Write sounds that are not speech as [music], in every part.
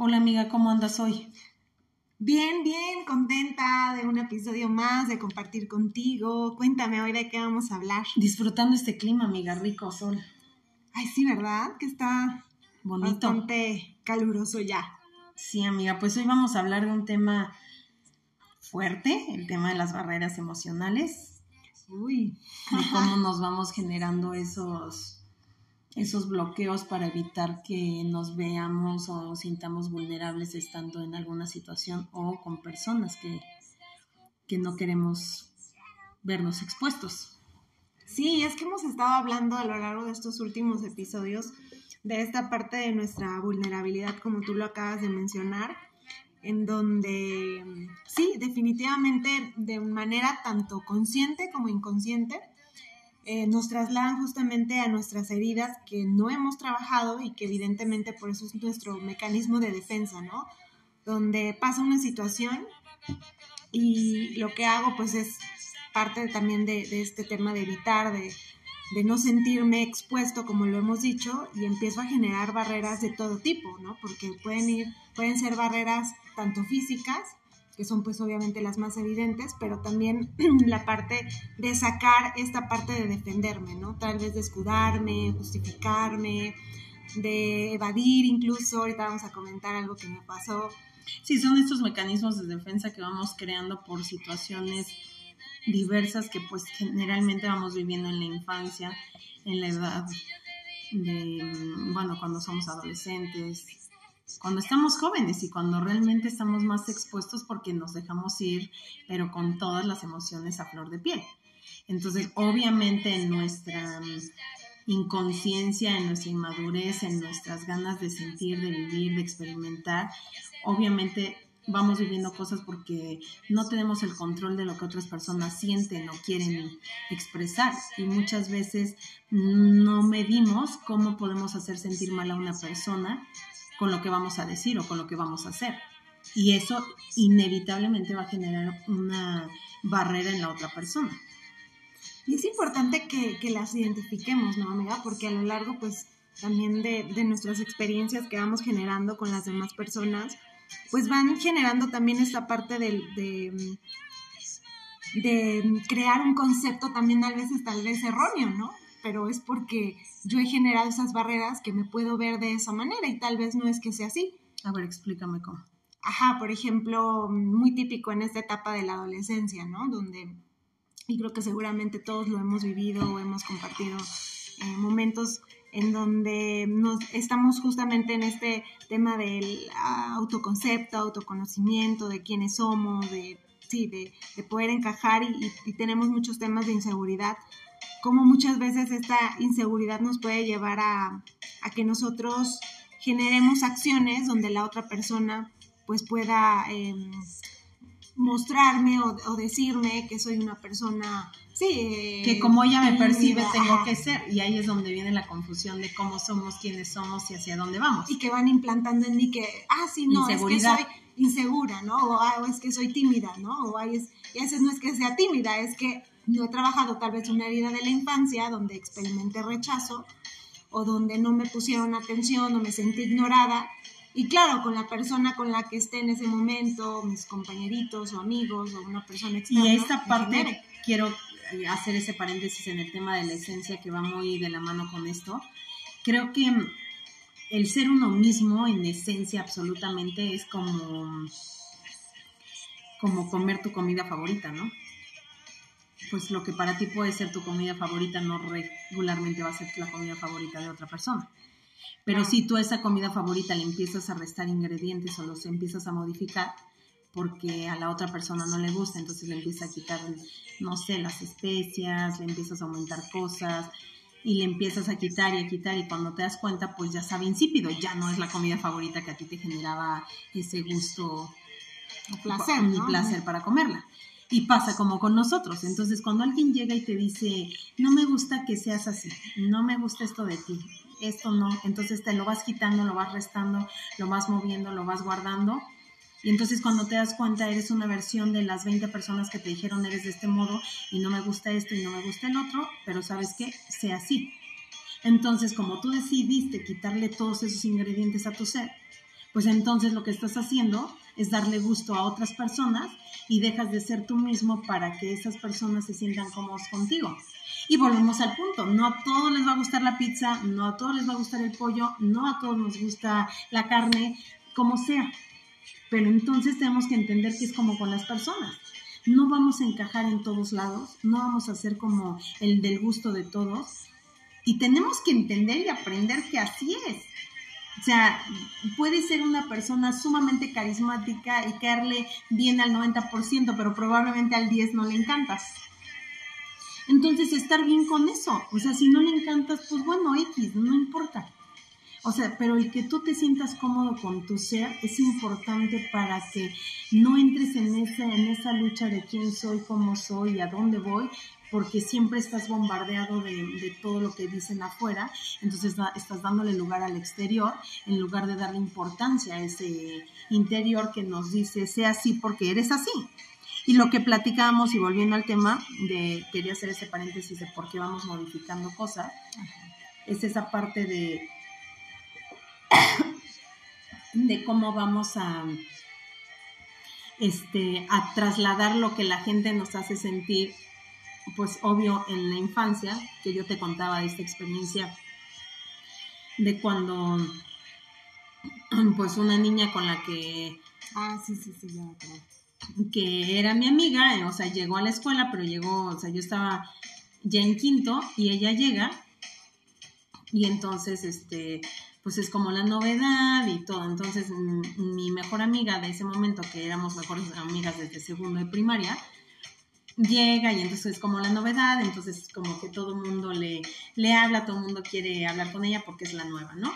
Hola amiga, ¿cómo andas hoy? Bien, bien, contenta de un episodio más, de compartir contigo. Cuéntame hoy de qué vamos a hablar. Disfrutando este clima, amiga, rico sol. Ay, sí, ¿verdad? Que está Bonito. bastante caluroso ya. Sí, amiga, pues hoy vamos a hablar de un tema fuerte, el tema de las barreras emocionales, Uy. de cómo [laughs] nos vamos generando esos, esos bloqueos para evitar que nos veamos o sintamos vulnerables estando en alguna situación o con personas que, que no queremos vernos expuestos. Sí, es que hemos estado hablando a lo largo de estos últimos episodios de esta parte de nuestra vulnerabilidad, como tú lo acabas de mencionar, en donde sí, definitivamente de manera tanto consciente como inconsciente, eh, nos trasladan justamente a nuestras heridas que no hemos trabajado y que evidentemente por eso es nuestro mecanismo de defensa, ¿no? Donde pasa una situación y lo que hago pues es parte también de, de este tema de evitar, de, de no sentirme expuesto, como lo hemos dicho, y empiezo a generar barreras de todo tipo, ¿no? Porque pueden ir, pueden ser barreras tanto físicas, que son pues obviamente las más evidentes, pero también [clears throat] la parte de sacar esta parte de defenderme, ¿no? Tal vez de escudarme, justificarme, de evadir incluso, ahorita vamos a comentar algo que me pasó. Sí, son estos mecanismos de defensa que vamos creando por situaciones diversas que pues generalmente vamos viviendo en la infancia, en la edad de, bueno, cuando somos adolescentes, cuando estamos jóvenes y cuando realmente estamos más expuestos porque nos dejamos ir, pero con todas las emociones a flor de piel. Entonces, obviamente en nuestra inconsciencia, en nuestra inmadurez, en nuestras ganas de sentir, de vivir, de experimentar, obviamente vamos viviendo cosas porque no tenemos el control de lo que otras personas sienten o quieren expresar y muchas veces no medimos cómo podemos hacer sentir mal a una persona con lo que vamos a decir o con lo que vamos a hacer. Y eso inevitablemente va a generar una barrera en la otra persona. Y es importante que, que las identifiquemos, ¿no, amiga? Porque a lo largo, pues, también de, de nuestras experiencias que vamos generando con las demás personas, pues van generando también esta parte de, de, de, crear un concepto también a veces tal vez erróneo, ¿no? Pero es porque yo he generado esas barreras que me puedo ver de esa manera y tal vez no es que sea así. A ver, explícame cómo. Ajá, por ejemplo, muy típico en esta etapa de la adolescencia, ¿no? Donde, y creo que seguramente todos lo hemos vivido o hemos compartido eh, momentos en donde nos, estamos justamente en este tema del autoconcepto, autoconocimiento, de quiénes somos, de, sí, de, de poder encajar y, y, y, tenemos muchos temas de inseguridad, como muchas veces esta inseguridad nos puede llevar a, a que nosotros generemos acciones donde la otra persona pues pueda eh, mostrarme o, o, decirme que soy una persona Sí, eh, que como ella me percibe tengo que ser y ahí es donde viene la confusión de cómo somos, quiénes somos y hacia dónde vamos. Y que van implantando en mí que, ah, sí, no, es que soy insegura, ¿no? O, ah, o es que soy tímida, ¿no? O ay, es, y a veces no es que sea tímida, es que no he trabajado tal vez una herida de la infancia donde experimenté rechazo o donde no me pusieron atención o me sentí ignorada. Y claro, con la persona con la que esté en ese momento, mis compañeritos o amigos o una persona externa. Y esta parte quiero hacer ese paréntesis en el tema de la esencia que va muy de la mano con esto. Creo que el ser uno mismo en esencia absolutamente es como como comer tu comida favorita, ¿no? Pues lo que para ti puede ser tu comida favorita no regularmente va a ser la comida favorita de otra persona. Pero si tú a esa comida favorita le empiezas a restar ingredientes o los empiezas a modificar, porque a la otra persona no le gusta, entonces le empieza a quitar, no sé, las especias, le empiezas a aumentar cosas y le empiezas a quitar y a quitar y cuando te das cuenta pues ya sabe insípido, ya no es la comida favorita que a ti te generaba ese gusto placer, ¿no? placer para comerla. Y pasa como con nosotros. Entonces, cuando alguien llega y te dice, no me gusta que seas así, no me gusta esto de ti, esto no, entonces te lo vas quitando, lo vas restando, lo vas moviendo, lo vas guardando y entonces cuando te das cuenta eres una versión de las 20 personas que te dijeron eres de este modo y no me gusta esto y no me gusta el otro, pero sabes que sea así. Entonces como tú decidiste quitarle todos esos ingredientes a tu ser, pues entonces lo que estás haciendo es darle gusto a otras personas y dejas de ser tú mismo para que esas personas se sientan cómodos contigo. Y volvemos al punto, no a todos les va a gustar la pizza, no a todos les va a gustar el pollo, no a todos nos gusta la carne, como sea. Pero entonces tenemos que entender que es como con las personas. No vamos a encajar en todos lados, no vamos a ser como el del gusto de todos. Y tenemos que entender y aprender que así es. O sea, puede ser una persona sumamente carismática y caerle bien al 90%, pero probablemente al 10% no le encantas. Entonces, estar bien con eso. O sea, si no le encantas, pues bueno, X, no importa. O sea, pero el que tú te sientas cómodo con tu ser es importante para que no entres en esa, en esa lucha de quién soy, cómo soy, a dónde voy, porque siempre estás bombardeado de, todo lo que dicen afuera, entonces estás dándole lugar al exterior en lugar de darle importancia a ese interior que nos dice, sea así porque eres así. Y lo que platicábamos, y volviendo al tema, de quería hacer ese paréntesis de por qué vamos modificando cosas, es esa parte de, de cómo vamos a, este, a trasladar lo que la gente nos hace sentir pues obvio en la infancia, que yo te contaba de esta experiencia de cuando pues una niña con la que ah sí sí sí ya que era mi amiga o sea llegó a la escuela pero llegó o sea yo estaba ya en quinto y ella llega y entonces este pues es como la novedad y todo entonces mi mejor amiga de ese momento que éramos mejores amigas desde segundo de primaria llega y entonces es como la novedad, entonces como que todo el mundo le, le habla, todo el mundo quiere hablar con ella porque es la nueva, ¿no?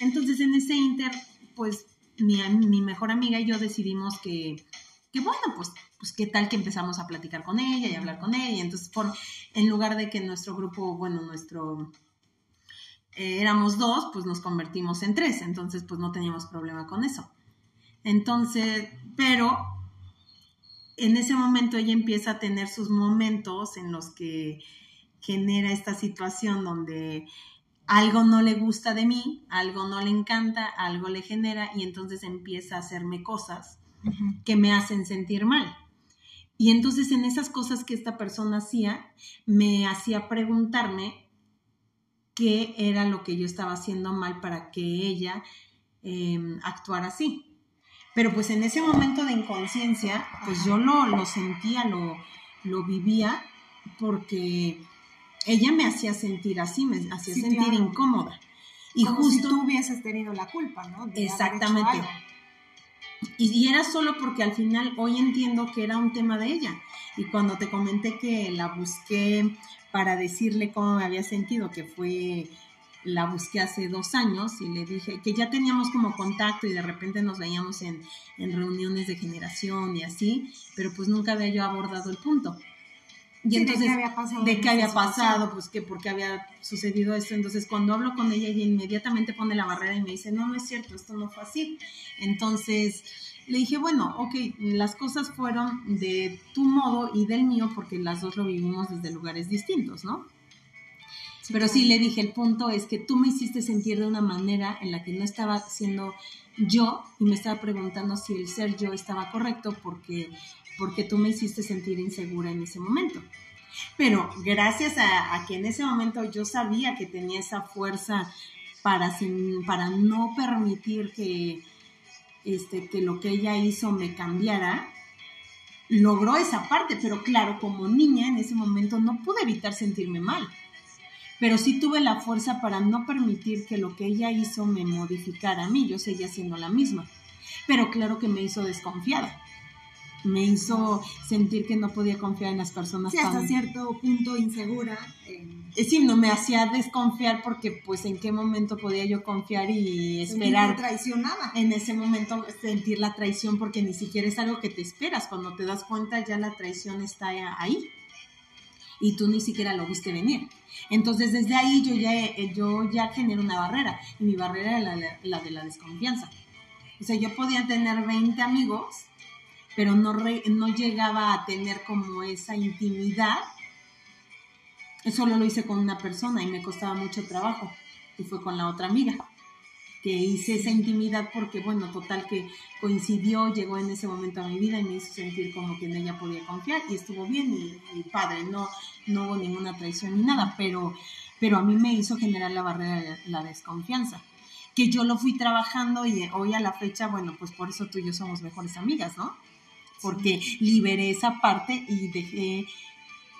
Entonces en ese inter, pues mi, mi mejor amiga y yo decidimos que, que bueno, pues, pues qué tal que empezamos a platicar con ella y hablar con ella. Entonces, por, en lugar de que nuestro grupo, bueno, nuestro... Eh, éramos dos, pues nos convertimos en tres, entonces pues no teníamos problema con eso. Entonces, pero en ese momento ella empieza a tener sus momentos en los que genera esta situación donde algo no le gusta de mí, algo no le encanta, algo le genera y entonces empieza a hacerme cosas que me hacen sentir mal. Y entonces en esas cosas que esta persona hacía, me hacía preguntarme qué era lo que yo estaba haciendo mal para que ella em, actuara así. Pero pues en ese momento de inconsciencia, pues yo lo, lo sentía, lo, lo vivía, porque ella me hacía sentir así, me hacía sentir incómoda. Y justo si tú hubieses tenido la culpa, ¿no? exactamente. Y, y, era solo porque al final hoy entiendo que era un tema de ella. Y cuando te comenté que la busqué para decirle cómo me había sentido, que fue la busqué hace dos años y le dije que ya teníamos como contacto y de repente nos veíamos en, reuniones de generación y así, pero pues nunca había yo abordado el punto. Y entonces, ¿de qué había pasado? ¿De qué había pasado? Pues que porque había sucedido esto. Entonces, cuando hablo con ella, ella inmediatamente pone la barrera y me dice, no, no es cierto, esto no fue así. Entonces, le dije, bueno, ok, las cosas fueron de tu modo y del mío porque las dos lo vivimos desde lugares distintos, ¿no? Pero sí le dije, el punto es que tú me hiciste sentir de una manera en la que no estaba siendo yo y me estaba preguntando si el ser yo estaba correcto porque, porque tú me hiciste sentir insegura en ese momento. Pero gracias a, que en ese momento yo sabía que tenía esa fuerza para, para no permitir que, este, que lo que ella hizo me cambiara, logró esa parte, pero claro, como niña en ese momento no pude evitar sentirme mal pero sí tuve la fuerza para no permitir que lo que ella hizo me modificara a mí, yo seguía siendo la misma. Pero claro que me hizo desconfiada. Me hizo sentir que no podía confiar en las personas. Sí, hasta cierto punto insegura. Eh, sí, no me hacía desconfiar porque pues en qué momento podía yo confiar y esperar. traicionada. En ese momento sentir la traición porque ni siquiera es algo que te esperas. Cuando te das cuenta ya la traición está ahí y tú ni siquiera lo viste venir. Entonces desde ahí yo ya, eh, yo ya genero una barrera y mi barrera era la, de la desconfianza. O sea, yo podía tener 20 amigos, pero no, no llegaba a tener como esa intimidad. Solo lo hice con una persona y me costaba mucho trabajo y fue con la otra amiga que hice esa intimidad porque, bueno, total que coincidió, llegó en ese momento a mi vida y me hizo sentir como que en ella podía confiar y estuvo bien y, padre, no, no hubo ninguna traición ni nada, pero, pero a mí me hizo generar la barrera de la desconfianza que yo lo fui trabajando y hoy a la fecha, bueno, pues por eso tú y yo somos mejores amigas, ¿no? Porque liberé esa parte y dejé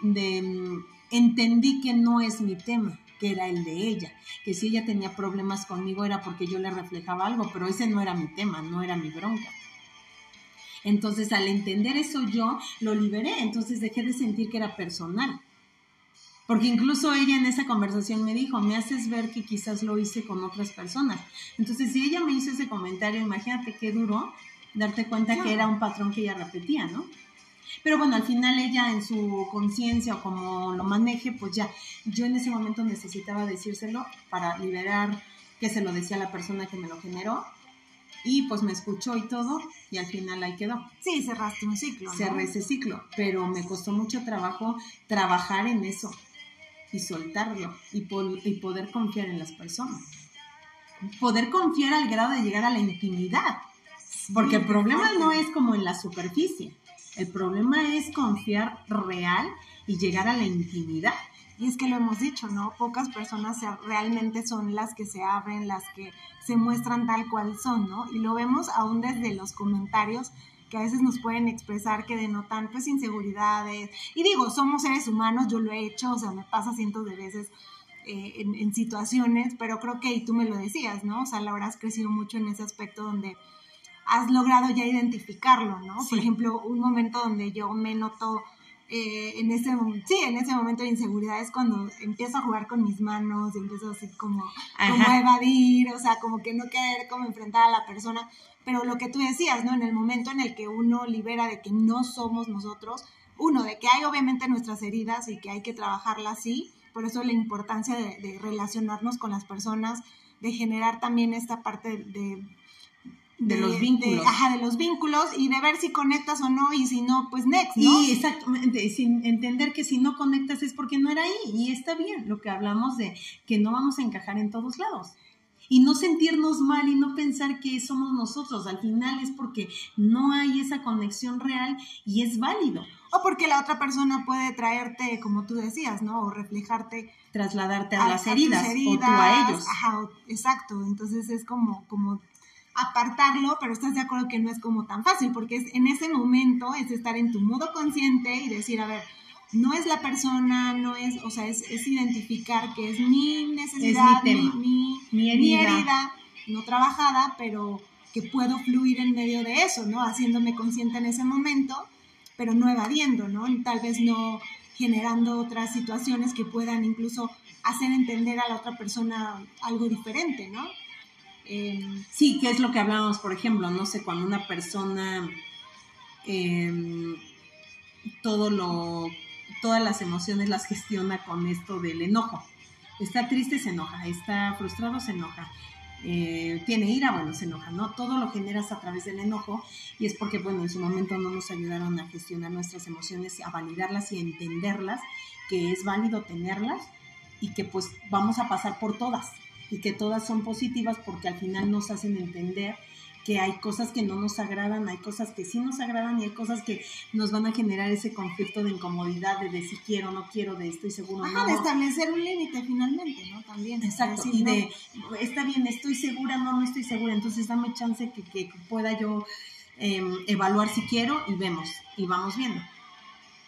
de... Mm, entendí que no es mi tema que era el de ella, que si ella tenía problemas conmigo era porque yo le reflejaba algo, pero ese no era mi tema, no era mi bronca. Entonces, al entender eso yo lo liberé, entonces dejé de sentir que era personal. Porque incluso ella en esa conversación me dijo, me haces ver que quizás lo hice con otras personas. Entonces, si ella me hizo ese comentario, imagínate qué duro darte cuenta que era un patrón que ella repetía, ¿no? Pero bueno, al final ella en su conciencia o como lo maneje, pues ya, yo en ese momento necesitaba decírselo para liberar que se lo decía la persona que me lo generó. Y pues me escuchó y todo, y al final ahí quedó. Sí, cerraste un ciclo. Cerré ese ciclo, pero me costó mucho trabajo trabajar en eso y soltarlo y, y poder confiar en las personas. Poder confiar al grado de llegar a la intimidad. Porque el problema no es como en la superficie el problema es confiar real y llegar a la intimidad. Y es que lo hemos dicho, ¿no? Pocas personas realmente son las que se abren, las que se muestran tal cual son, ¿no? Y lo vemos aún desde los comentarios que a veces nos pueden expresar que denotan pues inseguridades. Y digo, somos seres humanos, yo lo he hecho, o sea, me pasa cientos de veces eh, en, en, situaciones, pero creo que, y tú me lo decías, ¿no? O sea, Laura has crecido mucho en ese aspecto donde has logrado ya identificarlo, ¿no? Por ejemplo, un momento donde yo me noto eh, en ese sí, en ese momento de inseguridad es cuando empiezo a jugar con mis manos y empiezo así como, como a evadir, o sea, como que no querer como enfrentar a la persona. Pero lo que tú decías, ¿no? En el momento en el que uno libera de que no somos nosotros, uno, de que hay obviamente nuestras heridas y que hay que trabajarlas así, por eso la importancia de, de relacionarnos con las personas, de generar también esta parte de de, los vínculos. ajá, de los vínculos y de ver si conectas o no y si no, pues next, ¿no? Y exactamente, sin entender que si no conectas es porque no era ahí y está bien lo que hablamos de que no vamos a encajar en todos lados. Y no sentirnos mal y no pensar que somos nosotros. Al final es porque no hay esa conexión real y es válido. O porque la otra persona puede traerte, como tú decías, ¿no? O reflejarte. Trasladarte a, las heridas, heridas, o tú a ellos. Ajá, exacto. Entonces es como, como apartarlo, pero estás de acuerdo que no es como tan fácil, porque es en ese momento es estar en tu modo consciente y decir, a ver, no es la persona, no es, o sea, es, identificar que es mi necesidad, mi, mi, herida. no trabajada, pero que puedo fluir en medio de eso, ¿no? Haciéndome consciente en ese momento, pero no evadiendo, ¿no? Tal vez no generando otras situaciones que puedan incluso hacer entender a la otra persona algo diferente, ¿no? Sí, que es lo que hablábamos, por ejemplo, no sé, cuando una persona em, todo lo, todas las emociones las gestiona con esto del enojo. Está triste, se enoja, está frustrado, se enoja. Eh, tiene ira, bueno, se enoja, ¿no? Todo lo generas a través del enojo y es porque, bueno, en su momento no nos ayudaron a gestionar nuestras emociones, a validarlas y a entenderlas, que es válido tenerlas y que pues vamos a pasar por todas, y que todas son positivas porque al final nos hacen entender que hay cosas que no nos agradan, hay cosas que sí nos agradan y hay cosas que nos van a generar ese conflicto de incomodidad, de decir quiero, no quiero, de estoy seguro, Ajá, de establecer un límite finalmente, ¿no? También. Exacto, y de, está bien, estoy segura, no, no estoy segura, entonces dame chance que, que pueda yo em, evaluar si quiero y vemos, y vamos viendo.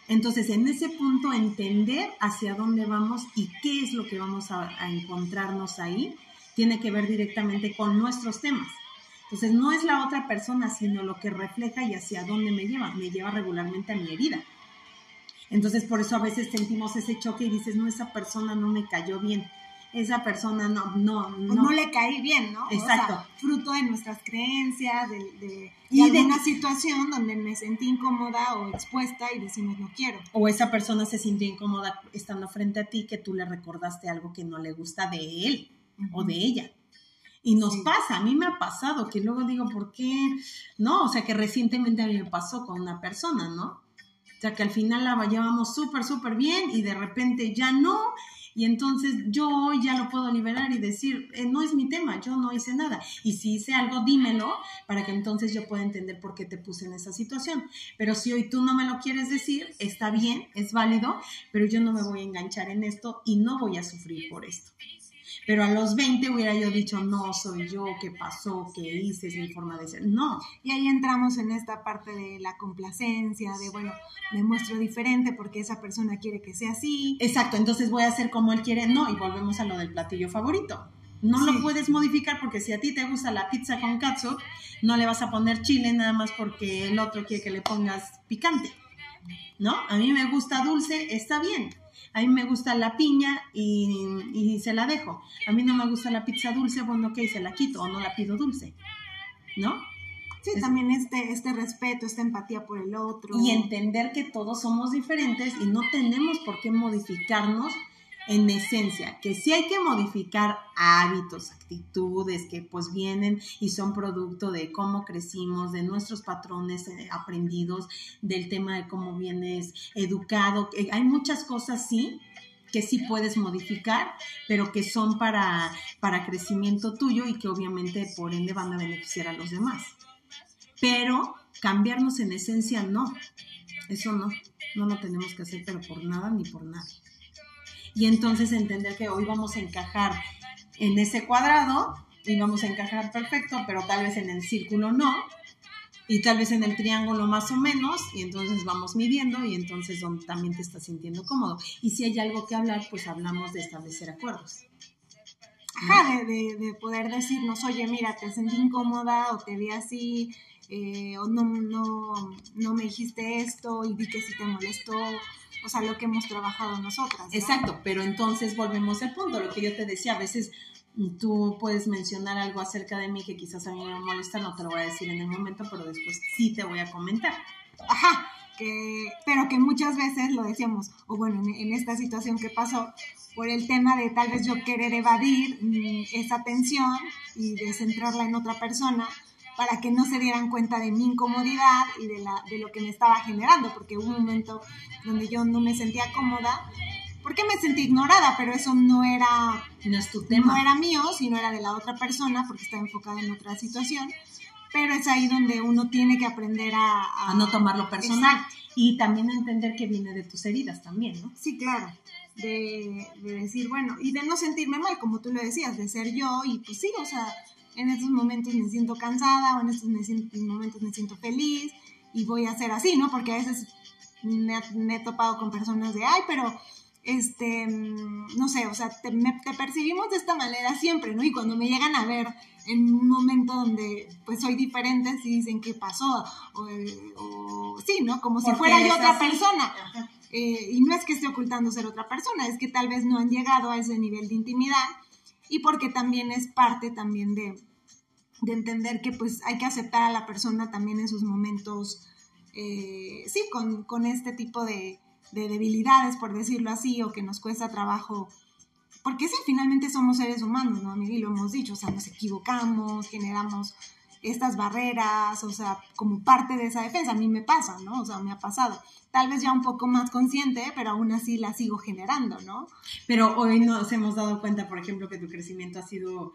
Entonces, en ese punto, entender hacia dónde vamos y qué es lo que vamos a, encontrarnos ahí, tiene que ver directamente con nuestros temas. Entonces, no es la otra persona, sino lo que refleja y hacia dónde me lleva. Me lleva regularmente a mi herida. Entonces, por eso a veces sentimos ese choque y dices, no, esa persona no me cayó bien esa persona no, no, no. no le caí bien, ¿no? Exacto. fruto de nuestras creencias, de, de, y de una situación donde me sentí incómoda o expuesta y decimos no quiero. O esa persona se sintió incómoda estando frente a ti que tú le recordaste algo que no le gusta de él o de ella. Y nos pasa, a mí me ha pasado, que luego digo, ¿por qué? No, o sea, que recientemente a mí me pasó con una persona, ¿no? O sea, que al final la llevamos súper, súper bien y de repente ya no, Y entonces yo hoy ya lo puedo liberar y decir, eh, no es mi tema, yo no hice nada. Y si hice algo, dímelo para que entonces yo pueda entender por qué te puse en esa situación. Pero si hoy tú no me lo quieres decir, está bien, es válido, pero yo no me voy a enganchar en esto y no voy a sufrir por esto. Pero a los 20 hubiera yo dicho, no, soy yo, ¿qué pasó? ¿Qué hice? Es mi forma de ser. No. Y ahí entramos en esta parte de la complacencia, de, bueno, me muestro diferente porque esa persona quiere que sea así. Exacto, entonces voy a hacer como él quiere. No, y volvemos a lo del platillo favorito. No lo puedes modificar porque si a ti te gusta la pizza con katsu, no le vas a poner chile nada más porque el otro quiere que le pongas picante. ¿No? A mí me gusta dulce, está bien a mí me gusta la piña y, se la dejo. A mí no me gusta la pizza dulce, bueno, ok, se la quito o no la pido dulce. ¿No? Sí, también este, este respeto, esta empatía por el otro. Y entender que todos somos diferentes y no tenemos por qué modificarnos en esencia, que sí hay que modificar hábitos, actitudes que pues vienen y son producto de cómo crecimos, de nuestros patrones eh, aprendidos, del tema de cómo vienes educado. Hay muchas cosas, sí, que sí puedes modificar, pero que son para, para crecimiento tuyo y que obviamente por ende van a beneficiar a los demás. Pero cambiarnos en esencia no, eso no, no lo tenemos que hacer, pero por nada ni por nadie y entonces entender que hoy vamos a encajar en ese cuadrado y vamos a encajar perfecto, pero tal vez en el círculo no, y tal vez en el triángulo más o menos, y entonces vamos midiendo y entonces donde también te estás sintiendo cómodo. Y si hay algo que hablar, pues hablamos de establecer acuerdos. Ajá, de, de, poder decirnos, oye, mira, te sentí incómoda o te vi así, eh, o no, no, no me dijiste esto y vi que sí te molestó, o sea, lo que hemos trabajado nosotras. Exacto, pero entonces volvemos al punto, lo que yo te decía, a veces tú puedes mencionar algo acerca de mí que quizás a mí me molesta, no te lo voy a decir en el momento, pero después sí te voy a comentar. Ajá, que, pero que muchas veces lo decíamos, o bueno, en, esta situación que pasó, por el tema de tal vez yo querer evadir mm, esa tensión y de centrarla en otra persona, para que no se dieran cuenta de mi incomodidad y de, la, de lo que me estaba generando, porque hubo un momento donde yo no me sentía cómoda, porque me sentí ignorada, pero eso no era, no, es tu tema. no era mío, sino era de la otra persona, porque estaba enfocada en otra situación, pero es ahí donde uno tiene que aprender a... A, no tomarlo personal. Y también entender que viene de tus heridas también, ¿no? Sí, claro. De, de, decir, bueno, y de no sentirme mal, como tú lo decías, de ser yo, y pues sí, o sea, en estos momentos me siento cansada o en estos momentos me siento feliz y voy a ser así, ¿no? Porque a veces me, he topado con personas de, ay, pero, este, no sé, o sea, te, percibimos de esta manera siempre, ¿no? Y cuando me llegan a ver en un momento donde pues soy diferente, sí dicen qué pasó, o, sí, ¿no? Como si fuera yo otra persona. Eh, y no es que esté ocultando ser otra persona, es que tal vez no han llegado a ese nivel de intimidad y porque también es parte también de, de entender que pues hay que aceptar a la persona también en sus momentos, eh, sí, con, este tipo de, debilidades, por decirlo así, o que nos cuesta trabajo, porque sí, finalmente somos seres humanos, ¿no? Y lo hemos dicho, o sea, nos equivocamos, generamos estas barreras, o sea, como parte de esa defensa, a mí me pasa, ¿no? O sea, me ha pasado. Tal vez ya un poco más consciente, pero aún así la sigo generando, ¿no? Pero hoy nos hemos dado cuenta, por ejemplo, que tu crecimiento ha sido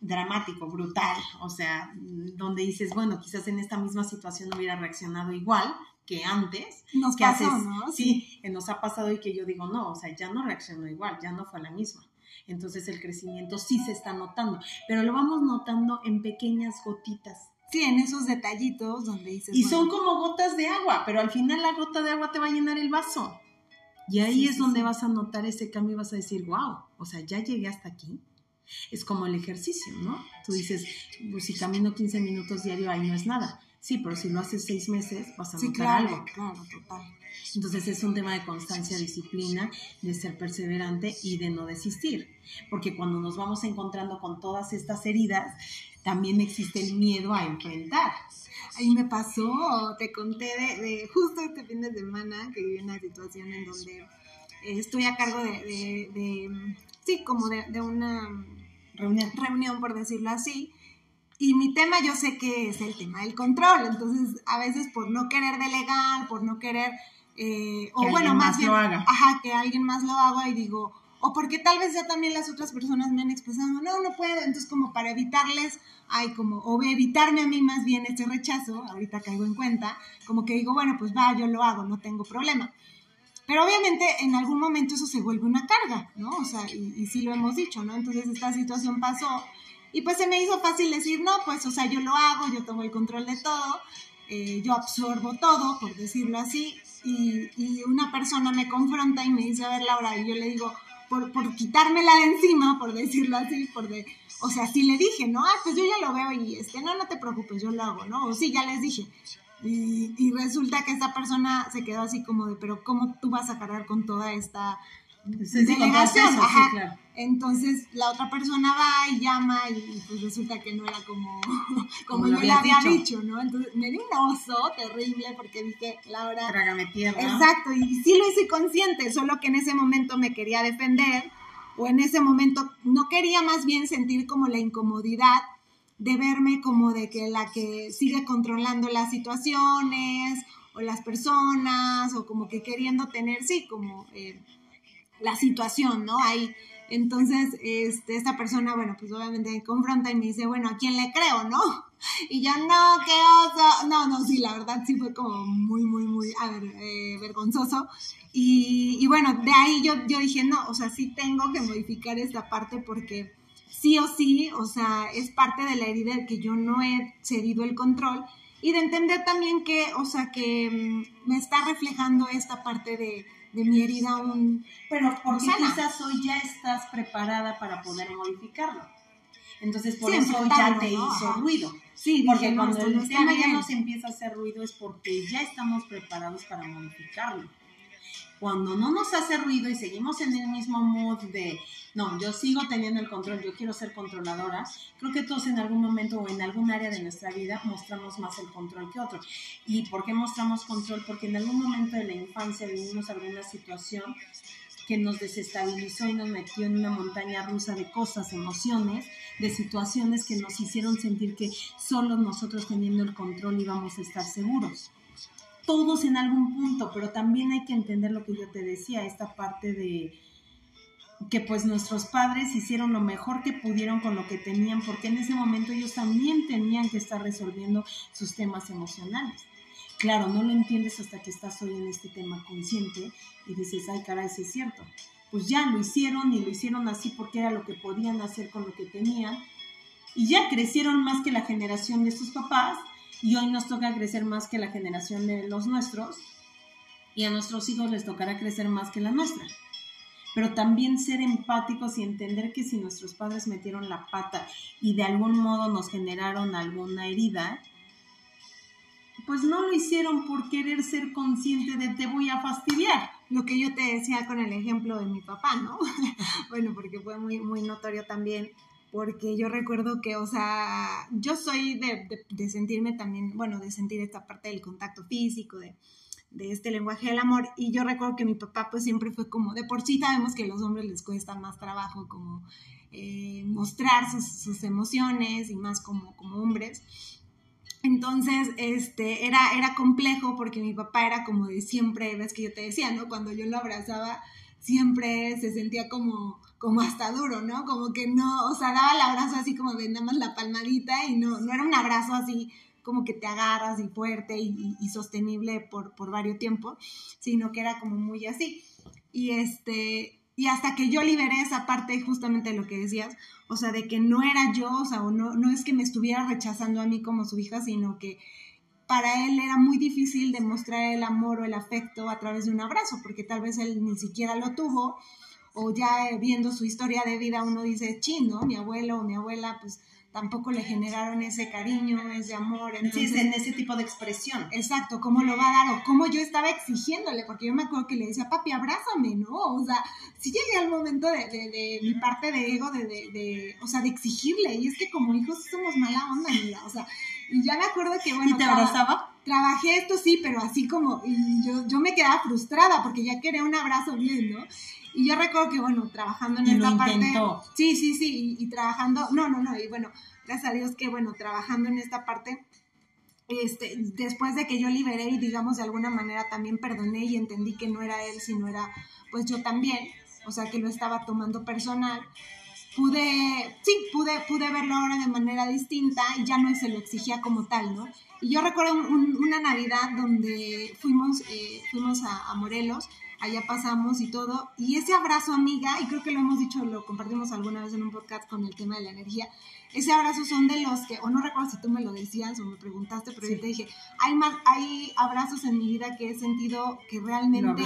dramático, brutal, o sea, donde dices, bueno, quizás en esta misma situación hubiera reaccionado igual que antes. Nos que pasó, ¿no? Sí, que nos ha pasado y que yo digo, no, o sea, ya no reaccionó igual, ya no fue la misma. Entonces el crecimiento sí se está notando, pero lo vamos notando en pequeñas gotitas. Sí, en esos detallitos donde dices. Y son como gotas de agua, pero al final la gota de agua te va a llenar el vaso. Y ahí es donde vas a notar ese cambio y vas a decir, wow, o sea, ya llegué hasta aquí es como el ejercicio, ¿no? Tú dices, pues si camino 15 minutos diario, ahí no es nada. Sí, pero si lo haces seis meses, vas a notar claro, algo. Claro, total. Entonces es un tema de constancia, disciplina, de ser perseverante y de no desistir. Porque cuando nos vamos encontrando con todas estas heridas, también existe el miedo a enfrentar. Ahí me pasó, te conté de, justo este fin de semana que viví una situación en donde eh, estoy a cargo de, sí, como de, una reunión. reunión, por decirlo así. Y mi tema yo sé que es el tema del control, entonces a veces por no querer delegar, por no querer, eh, o bueno, más bien, haga. ajá, que alguien más lo haga y digo, o porque tal vez ya también las otras personas me han expresado, no, no puedo, entonces como para evitarles, hay como, o evitarme a mí más bien este rechazo, ahorita caigo en cuenta, como que digo, bueno, pues va, yo lo hago, no tengo problema. Pero obviamente en algún momento eso se vuelve una carga, ¿no? O sea, y, y sí lo hemos dicho, ¿no? Entonces esta situación pasó y pues se me hizo fácil decir, no, pues, o sea, yo lo hago, yo tomo el control de todo, eh, yo absorbo todo, por decirlo así, y, y, una persona me confronta y me dice, a ver, Laura, y yo le digo, por, por quitármela de encima, por decirlo así, por de, o sea, sí le dije, ¿no? Ah, pues yo ya lo veo y este, no, no te preocupes, yo lo hago, ¿no? O sí, ya les dije. Y, y resulta que esta persona se quedó así como de, pero ¿cómo tú vas a cargar con toda esta Sí, delegación? Sí, Ajá. Claro. Entonces la otra persona va y llama y pues resulta que no era como, [laughs] como, como yo le había dicho. dicho. ¿no? Entonces me dio un oso terrible porque dije, Laura... Trágame tierra. Exacto, y sí lo hice consciente, solo que en ese momento me quería defender o en ese momento no quería más bien sentir como la incomodidad de verme como de que la que sigue controlando las situaciones o las personas o como que queriendo tener, sí, como... Eh, la situación, ¿no? Ahí. Entonces, este, esta persona, bueno, pues obviamente me confronta y me dice, bueno, ¿a quién le creo, no? Y yo, no, qué oso. No, no, sí, la verdad sí fue como muy, muy, muy, a ver, eh, vergonzoso. Y, y, bueno, de ahí yo, yo dije, no, o sea, sí tengo que modificar esta parte porque sí o sí, o sea, es parte de la herida de que yo no he cedido el control y de entender también que, o sea, que mm, me está reflejando esta parte de de mi herida un... Pero porque quizás hoy ya estás preparada para poder modificarlo. Entonces por eso ya te hizo ruido. Sí, porque cuando el tema ya nos empieza a hacer ruido es porque ya estamos preparados para modificarlo. Cuando no nos hace ruido y seguimos en el mismo mood de, no, yo sigo teniendo el control, yo quiero ser controladora, creo que todos en algún momento o en algún área de nuestra vida mostramos más el control que otro. ¿Y por qué mostramos control? Porque en algún momento de la infancia vivimos alguna situación que nos desestabilizó y nos metió en una montaña rusa de cosas, emociones, de situaciones que nos hicieron sentir que solo nosotros teniendo el control íbamos a estar seguros todos en algún punto, pero también hay que entender lo que yo te decía, esta parte de que pues nuestros padres hicieron lo mejor que pudieron con lo que tenían, porque en ese momento ellos también tenían que estar resolviendo sus temas emocionales. Claro, no lo entiendes hasta que estás hoy en este tema consciente y dices, ay caray, sí es cierto. Pues ya lo hicieron y lo hicieron así porque era lo que podían hacer con lo que tenían. Y ya crecieron más que la generación de sus papás y hoy nos toca crecer más que la generación de los nuestros y a nuestros hijos les tocará crecer más que la nuestra. Pero también ser empáticos y entender que si nuestros padres metieron la pata y de algún modo nos generaron alguna herida, pues no lo hicieron por querer ser consciente de te voy a fastidiar. Lo que yo te decía con el ejemplo de mi papá, ¿no? [laughs] bueno, porque fue muy, muy notorio también porque yo recuerdo que, o sea, yo soy de, de, sentirme también, bueno, de sentir esta parte del contacto físico, de, de, este lenguaje del amor, y yo recuerdo que mi papá pues siempre fue como, de por sí sabemos que a los hombres les cuesta más trabajo como eh, mostrar sus, sus, emociones y más como, como hombres. Entonces, este, era, era complejo porque mi papá era como de siempre, ves que yo te decía, ¿no? Cuando yo lo abrazaba, siempre se sentía como como hasta duro, ¿no? Como que no, o sea, daba el abrazo así como de nada más la palmadita y no, no era un abrazo así como que te agarras y fuerte y, sostenible por, por varios tiempos, sino que era como muy así. Y este, y hasta que yo liberé esa parte justamente de lo que decías, o sea, de que no era yo, o sea, o no, no es que me estuviera rechazando a mí como su hija, sino que para él era muy difícil demostrar el amor o el afecto a través de un abrazo, porque tal vez él ni siquiera lo tuvo o ya viendo su historia de vida uno dice, chino, Mi abuelo o mi abuela, pues tampoco le generaron ese cariño, ese amor. Entonces, sí, en ese tipo de expresión. Exacto, cómo lo va a dar o cómo yo estaba exigiéndole, porque yo me acuerdo que le decía, papi, abrázame, ¿no? O sea, sí llegué al momento de, de, de mi parte de ego, de, de, o sea, de exigirle, y es que como hijos somos mala onda, mira, o sea, y ya me acuerdo que, bueno... ¿Y te abrazaba? Trabajé esto, sí, pero así como, y yo, yo me quedaba frustrada porque ya quería un abrazo bien, ¿no? Y yo recuerdo que, bueno, trabajando en esta parte. Sí, sí, sí, y, trabajando, no, no, no, y bueno, gracias a Dios que, bueno, trabajando en esta parte, este, después de que yo liberé y, digamos, de alguna manera también perdoné y entendí que no era él, sino era, pues yo también. o sea, que lo estaba tomando personal, pude, sí, pude, pude verlo ahora de manera distinta y ya no se lo exigía como tal, ¿no? Y yo recuerdo una Navidad donde fuimos, eh, fuimos a, Morelos, allá pasamos y todo, y ese abrazo amiga, y creo que lo hemos dicho, lo compartimos alguna vez en un podcast con el tema de la energía, ese abrazo son de los que, o no recuerdo si tú me lo decías o me preguntaste, pero yo te dije, hay, más, hay abrazos en mi vida que he sentido que realmente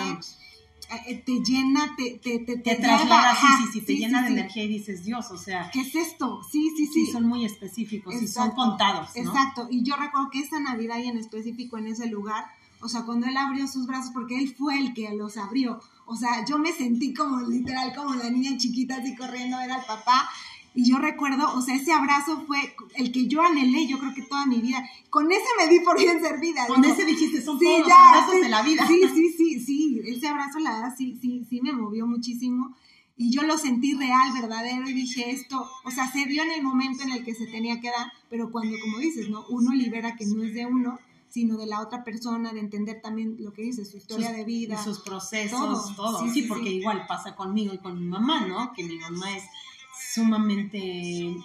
te llena, te, te, te, te traslada, sí, sí, sí, te llena de energía y dices, Dios, o sea. ¿Qué es esto? Sí, sí, sí. Son muy específicos y son contados. Exacto, y yo recuerdo que esa Navidad y en específico en ese lugar, o sea, cuando él abrió sus brazos, porque él fue el que los abrió, o sea, yo me sentí como literal, como la niña chiquita así corriendo a ver al papá y yo recuerdo, o sea, ese abrazo fue el que yo anhelé, yo creo que toda mi vida. Con ese me di por bien servida. Con ese dijiste, son todos los abrazos de la vida. Sí, sí, sí, sí. Ese abrazo, la verdad, sí, sí, sí me movió muchísimo. Y yo lo sentí real, verdadero, y dije esto, o sea, se dio en el momento en el que se tenía que dar, pero cuando, como dices, ¿no? Uno libera que no es de uno, sino de la otra persona, de entender también lo que dice, su historia de vida. sus procesos, todo. Sí, sí, porque igual pasa conmigo y con mi mamá, ¿no? Que mi mamá es sumamente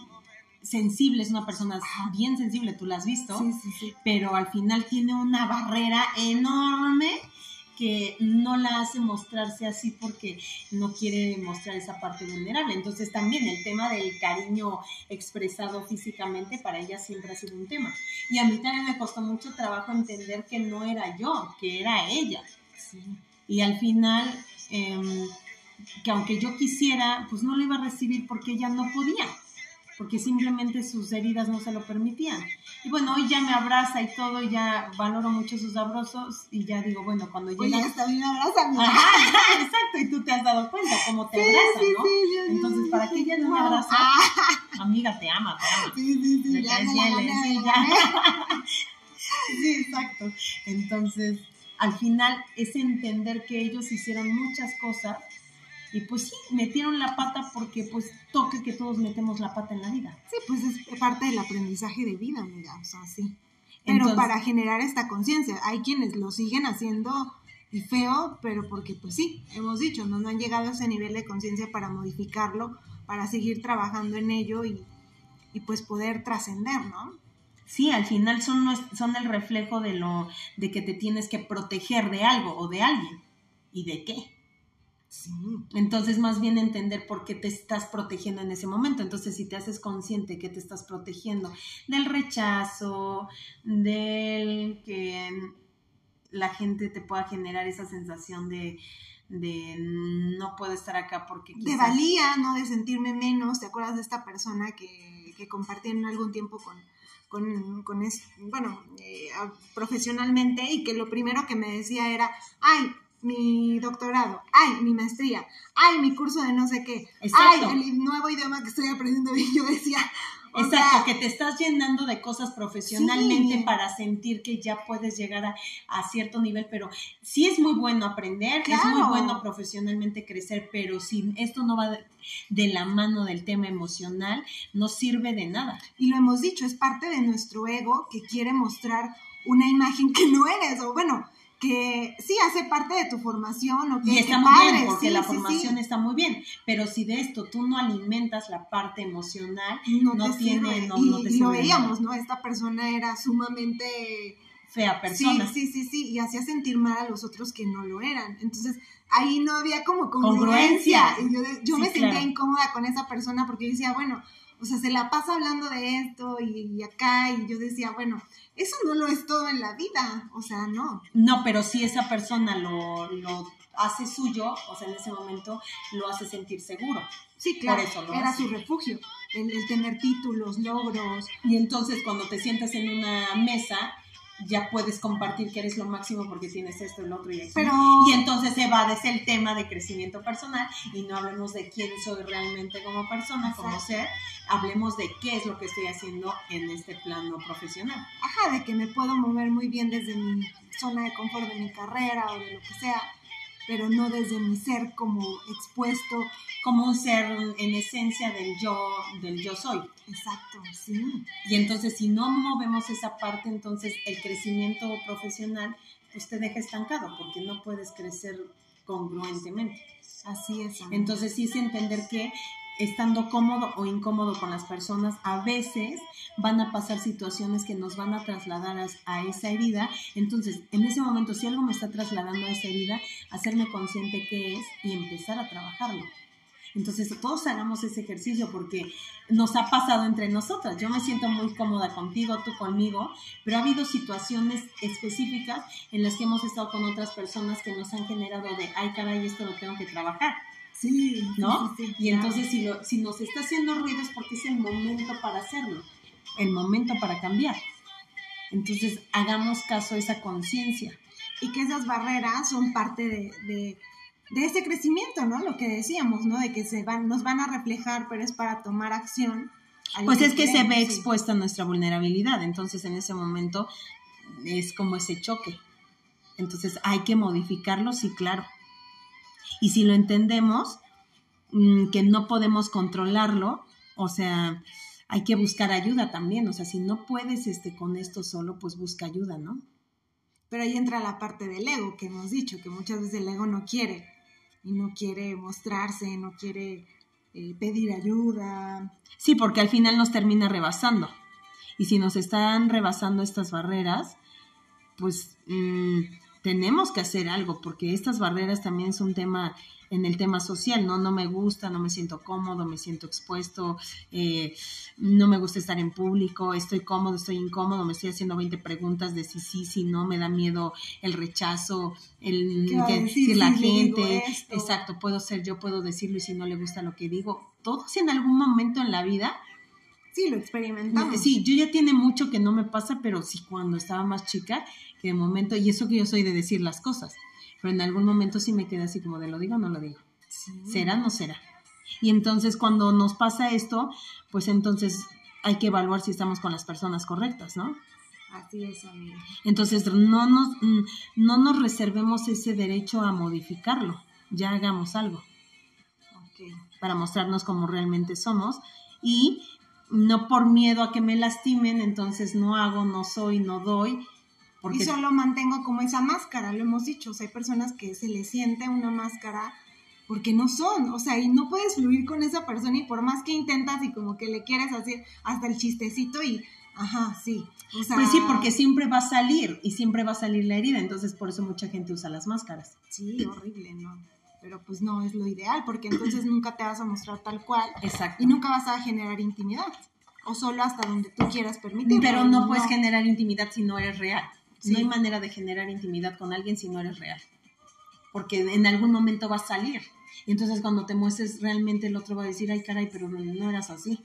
sensible, es una persona bien sensible, tú la has visto, sí, sí, sí. pero al final tiene una barrera enorme que no la hace mostrarse así porque no quiere mostrar esa parte vulnerable. Entonces también el tema del cariño expresado físicamente para ella siempre ha sido un tema. Y a mí también me costó mucho trabajo entender que no era yo, que era ella. Y al final... Eh, que aunque yo quisiera, pues no lo iba a recibir porque ella no podía, porque simplemente sus heridas no se lo permitían. Y bueno, hoy ya me abraza y todo, y ya valoro mucho sus abrazos y ya digo, bueno, cuando llega... Oye, hasta me abraza, Ajá, exacto, y tú te has dado cuenta cómo te abraza, ¿no? Sí, Entonces, ¿para qué ella no me abraza? Amiga, te ama, te ama. Sí, sí, sí, ya, sí, ya. [laughs] sí, exacto. Entonces, al final es entender que ellos hicieron muchas cosas y pues sí, metieron la pata porque pues toque que todos metemos la pata en la vida. Sí, pues es parte del aprendizaje de vida, mira, o sea, sí. Pero para generar esta conciencia, hay quienes lo siguen haciendo y feo, pero porque pues sí, hemos dicho, no, no han llegado a ese nivel de conciencia para modificarlo, para seguir trabajando en ello y, y pues poder trascender, ¿no? Sí, al final son, son el reflejo de lo de que te tienes que proteger de algo o de alguien. ¿Y de qué? Sí. Entonces, más bien entender por qué te estás protegiendo en ese momento. Entonces, si te haces consciente que te estás protegiendo del rechazo, del que la gente te pueda generar esa sensación de, no puedo estar acá porque De valía, ¿no? De sentirme menos. ¿Te acuerdas de esta persona que, que compartí en algún tiempo con, con, con bueno, eh, profesionalmente y que lo primero que me decía era, ay, mi doctorado, ay, mi maestría, ay, mi curso de no sé qué, ay, el nuevo idioma que estoy aprendiendo. [laughs] Y yo decía... Exacto, que te estás llenando de cosas profesionalmente para sentir que ya puedes llegar a, cierto nivel, pero sí es muy bueno aprender, es muy bueno profesionalmente crecer, pero si esto no va de la mano del tema emocional, no sirve de nada. Y lo hemos dicho, es parte de nuestro ego que quiere mostrar una imagen que no eres, o bueno, que sí hace parte de tu formación o que y está muy bien porque la formación está muy bien pero si de esto tú no alimentas la parte emocional no, te tiene no, y, te lo veíamos no esta persona era sumamente fea persona. Sí sí sí y hacía sentir mal a los otros que no lo eran. Entonces ahí no había como congruencia, y yo, yo me sentía incómoda con esa persona porque yo decía bueno o sea, se la pasa hablando de esto y, acá, y yo decía, bueno, eso no lo es todo en la vida, o sea, no. No, pero si esa persona lo, lo hace suyo, o sea, en ese momento lo hace sentir seguro. Sí, claro, era su refugio, el, el tener títulos, logros. Y entonces cuando te sientas en una mesa, ya puedes compartir que eres lo máximo porque tienes esto, el otro y eso. Pero... Y entonces evades el tema de crecimiento personal y no hablemos de quién soy realmente como persona, como ser, hablemos de qué es lo que estoy haciendo en este plano profesional. Ajá, de que me puedo mover muy bien desde mi zona de confort de mi carrera o de lo que sea, pero no desde mi ser como expuesto. Como un ser en esencia del yo, del yo soy. Exacto, sí. Y entonces si no movemos esa parte, entonces el crecimiento profesional pues te deja estancado porque no puedes crecer congruentemente. Así es. Entonces sí es entender que estando cómodo o incómodo con las personas, a veces van a pasar situaciones que nos van a trasladar a, a, esa herida. Entonces, en ese momento, si algo me está trasladando a esa herida, hacerme consciente qué es y empezar a trabajarlo. Entonces, todos hagamos ese ejercicio porque nos ha pasado entre nosotras. Yo me siento muy cómoda contigo, tú conmigo, pero ha habido situaciones específicas en las que hemos estado con otras personas que nos han generado de, ay, caray, esto lo tengo que trabajar. Sí, ¿no? sí, sí, y entonces si, lo, si nos está haciendo ruido es porque es el momento para hacerlo, el momento para cambiar. Entonces hagamos caso a esa conciencia. Y que esas barreras son parte de, de, de, ese crecimiento, ¿no? Lo que decíamos, ¿no? De que se van, nos van a reflejar, pero es para tomar acción. Pues es que se ve expuesta nuestra vulnerabilidad, entonces en ese momento es como ese choque. Entonces hay que modificarlo, sí, claro. Y si lo entendemos, que no podemos controlarlo, o sea, hay que buscar ayuda también, o sea, si no puedes este, con esto solo, pues busca ayuda, ¿no? Pero ahí entra la parte del ego que hemos dicho, que muchas veces el ego no quiere, y no quiere mostrarse, no quiere eh, pedir ayuda. Sí, porque al final nos termina rebasando. Y si nos están rebasando estas barreras, pues mmm, tenemos que hacer algo, porque estas barreras también es un tema en el tema social, ¿no? No me gusta, no me siento cómodo, me siento expuesto, eh, no me gusta estar en público, estoy cómodo, estoy incómodo, me estoy haciendo 20 preguntas de si sí, si no, me da miedo el rechazo, el que decir la gente, exacto, puedo ser yo, puedo decirlo y si no le gusta lo que digo, todos en algún momento en la vida. Sí, lo experimentamos. Sí, yo ya tiene mucho que no me pasa, pero sí cuando estaba más chica, que de momento, y eso que yo soy de decir las cosas, pero en algún momento sí me queda así como de lo digo o no lo digo. Sí. ¿Será o no será? Y entonces cuando nos pasa esto, pues entonces hay que evaluar si estamos con las personas correctas, ¿no? Así es, amiga. Entonces no nos, no nos reservemos ese derecho a modificarlo, ya hagamos algo. Okay. Para mostrarnos como realmente somos y no por miedo a que me lastimen, entonces no hago, no soy, no doy. Porque... Y solo mantengo como esa máscara, lo hemos dicho. O sea, hay personas que se les siente una máscara porque no son, o sea, y no puedes fluir con esa persona y por más que intentas y como que le quieres hacer hasta el chistecito y, ajá, sí. O sea, pues sí, porque siempre va a salir y siempre va a salir la herida, entonces por eso mucha gente usa las máscaras. Sí, horrible, ¿no? Pero pues no es lo ideal, porque entonces [clears throat] nunca te vas a mostrar tal cual. Exacto. Y nunca vas a generar intimidad. O solo hasta donde tú quieras permitir. Pero no, no puedes generar intimidad si no eres real. Sí. No hay manera de generar intimidad con alguien si no eres real. Porque en algún momento va a salir. Y entonces cuando te muestres realmente el otro va a decir, ay caray, pero no, no eras así.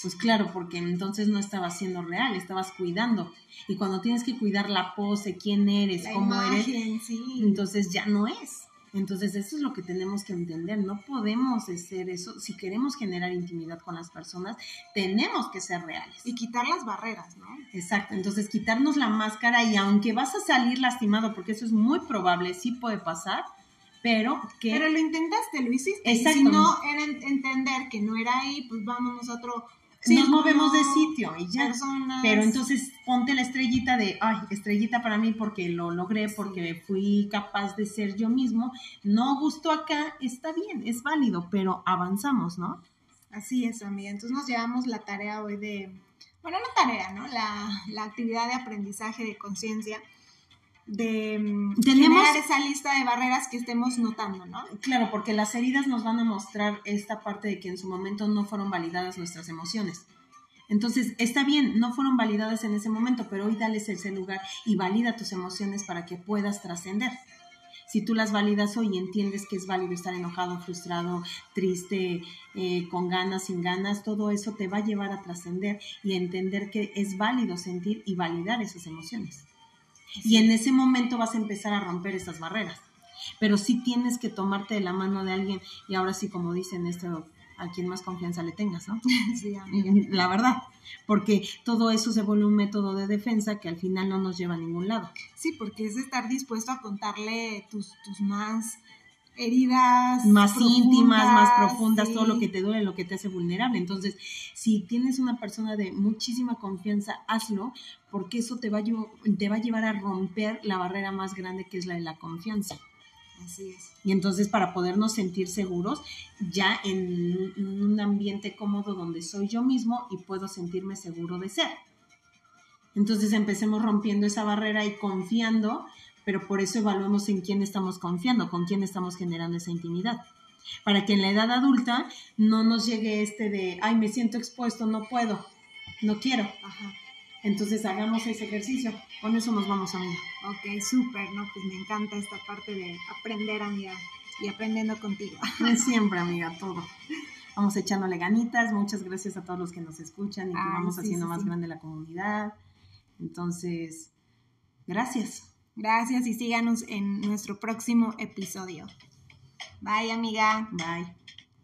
Pues claro, porque entonces no estabas siendo real, estabas cuidando. Y cuando tienes que cuidar la pose, quién eres, La cómo imagen, eres, sí. entonces ya no es. Entonces eso es lo que tenemos que entender. No podemos hacer eso. Si queremos generar intimidad con las personas, tenemos que ser reales. Y quitar las barreras, ¿no? Exacto. Entonces quitarnos la máscara y aunque vas a salir lastimado, porque eso es muy probable, sí puede pasar, pero que... Pero lo intentaste, lo hiciste. Exacto. Y si no era entender que no era ahí, pues vámonos a otro nos movemos de sitio y ya. Personas. Pero entonces ponte la estrellita de, ay, estrellita para mí porque lo logré, porque fui capaz de ser yo mismo. No gustó acá, está bien, es válido, pero avanzamos, ¿no? Así es, amiga. Entonces nos llevamos la tarea hoy de, bueno, no tarea, ¿no? La, la actividad de aprendizaje de conciencia de Tenemos, generar esa lista de barreras que estemos notando, ¿no? Claro, porque las heridas nos van a mostrar esta parte de que en su momento no fueron validadas nuestras emociones. Entonces, está bien, no fueron validadas en ese momento, pero hoy dales ese lugar y valida tus emociones para que puedas trascender. Si tú las validas hoy y entiendes que es válido estar enojado, frustrado, triste, eh, con ganas, sin ganas, todo eso te va a llevar a trascender y a entender que es válido sentir y validar esas emociones. Y en ese momento vas a empezar a romper esas barreras. Pero sí tienes que tomarte de la mano de alguien y ahora sí, como dicen esto, a quien más confianza le tengas, ¿no? [laughs] Sí, amiga. [laughs] La verdad, porque todo eso se vuelve un método de defensa que al final no nos lleva a ningún lado. Sí, porque es estar dispuesto a contarle tus, tus más heridas más profundas, íntimas, más profundas, sí. todo lo que te duele, lo que te hace vulnerable. Entonces, si tienes una persona de muchísima confianza, hazlo, porque eso te va, a, te va a llevar a romper la barrera más grande que es la de la confianza. Así es. Y entonces para podernos sentir seguros, ya en un ambiente cómodo donde soy yo mismo y puedo sentirme seguro de ser. Entonces empecemos rompiendo esa barrera y confiando, pero por eso evaluemos en quién estamos confiando, con quién estamos generando esa intimidad. Para que en la edad adulta no nos llegue este de, ay, me siento expuesto, no puedo, no quiero. Ajá. Entonces hagamos ese ejercicio. Con eso nos vamos, amiga. Ok, súper, ¿no? Pues me encanta esta parte de aprender, amiga, y aprendiendo contigo. [laughs] [laughs] Siempre, amiga, todo. Vamos echándole ganitas. Muchas gracias a todos los que nos escuchan y que Ay, vamos sí, haciendo sí, más sí. grande la comunidad. Entonces, gracias. Gracias y síganos en nuestro próximo episodio. Bye, amiga. Bye.